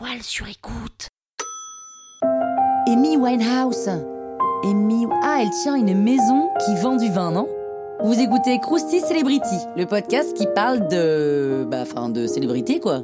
toile sur écoute. Amy Winehouse. Amy... Ah, elle tient une maison qui vend du vin, non? Vous écoutez Krusty Celebrity, le podcast qui parle de... Bah, enfin, de célébrité, quoi.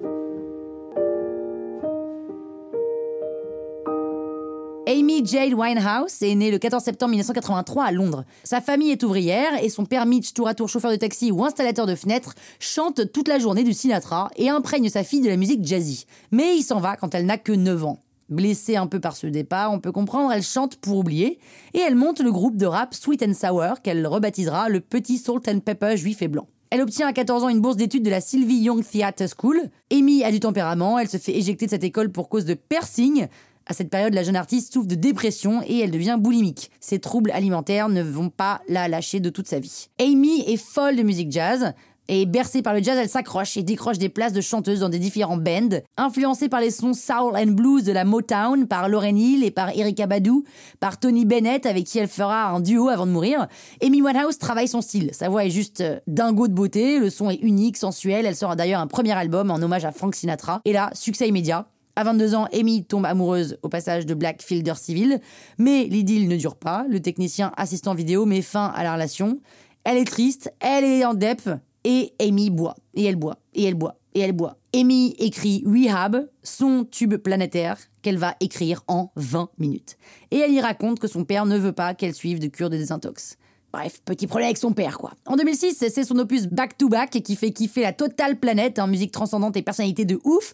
Jade Winehouse est née le 14 septembre 1983 à Londres. Sa famille est ouvrière et son père Mitch, tour à tour chauffeur de taxi ou installateur de fenêtres, chante toute la journée du Sinatra et imprègne sa fille de la musique jazzy. Mais il s'en va quand elle n'a que 9 ans. Blessée un peu par ce départ, on peut comprendre, elle chante pour oublier et elle monte le groupe de rap Sweet and Sour qu'elle rebaptisera le Petit Salt and Pepper juif et blanc. Elle obtient à 14 ans une bourse d'études de la Sylvie Young Theatre School. Amy a du tempérament, elle se fait éjecter de cette école pour cause de piercing. À cette période, la jeune artiste souffre de dépression et elle devient boulimique. Ses troubles alimentaires ne vont pas la lâcher de toute sa vie. Amy est folle de musique jazz. Et bercée par le jazz, elle s'accroche et décroche des places de chanteuse dans des différents bands. Influencée par les sons soul and blues de la Motown, par Lauryn Hill et par Erykah Badu, par Tony Bennett avec qui elle fera un duo avant de mourir, Amy Winehouse travaille son style. Sa voix est juste euh, dingo de beauté, le son est unique, sensuel. Elle sort d'ailleurs un premier album en hommage à Frank Sinatra. Et là, succès immédiat. À 22 ans, Amy tombe amoureuse au passage de Black Fielder Civil, mais l'idylle ne dure pas. Le technicien assistant vidéo met fin à la relation. Elle est triste, elle est en dep, et Amy boit, et elle boit, et elle boit, et elle boit. Amy écrit Rehab, son tube planétaire, qu'elle va écrire en 20 minutes. Et elle y raconte que son père ne veut pas qu'elle suive de cure de désintox. Bref, petit problème avec son père, quoi. En 2006, c'est son opus Back to Back qui fait kiffer la totale planète, en musique transcendante et personnalité de ouf.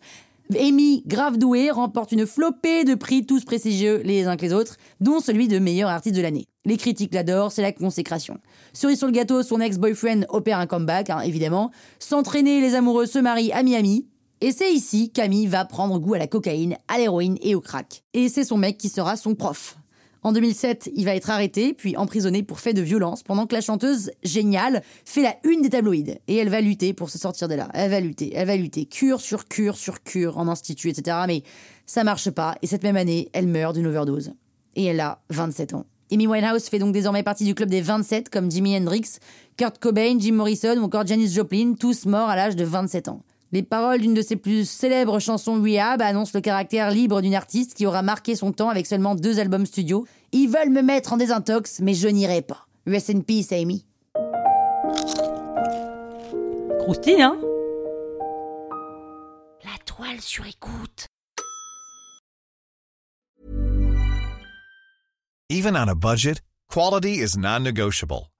Amy, grave douée, remporte une flopée de prix, tous prestigieux les uns que les autres, dont celui de meilleur artiste de l'année. Les critiques l'adorent, c'est la consécration. Cerise sur le gâteau, son ex-boyfriend opère un comeback, hein, évidemment. S'entraîner, les amoureux se marient à Miami. Et c'est ici qu'Amy va prendre goût à la cocaïne, à l'héroïne et au crack. Et c'est son mec qui sera son prof. En 2007, il va être arrêté, puis emprisonné pour fait de violence, pendant que la chanteuse géniale fait la une des tabloïds. Et elle va lutter pour se sortir de là. Elle va lutter, elle va lutter. Cure sur cure sur cure, en institut, etc. Mais ça marche pas. Et cette même année, elle meurt d'une overdose. Et elle a 27 ans. Amy Winehouse fait donc désormais partie du club des 27, comme Jimi Hendrix, Kurt Cobain, Jim Morrison ou encore Janis Joplin, tous morts à l'âge de 27 ans. Les paroles d'une de ses plus célèbres chansons Rehab annoncent le caractère libre d'une artiste qui aura marqué son temps avec seulement deux albums studio. Ils veulent me mettre en désintox, mais je n'irai pas. Rest in peace, Amy. Croustille, hein? La toile sur écoute. Even on a budget, quality is non-negotiable.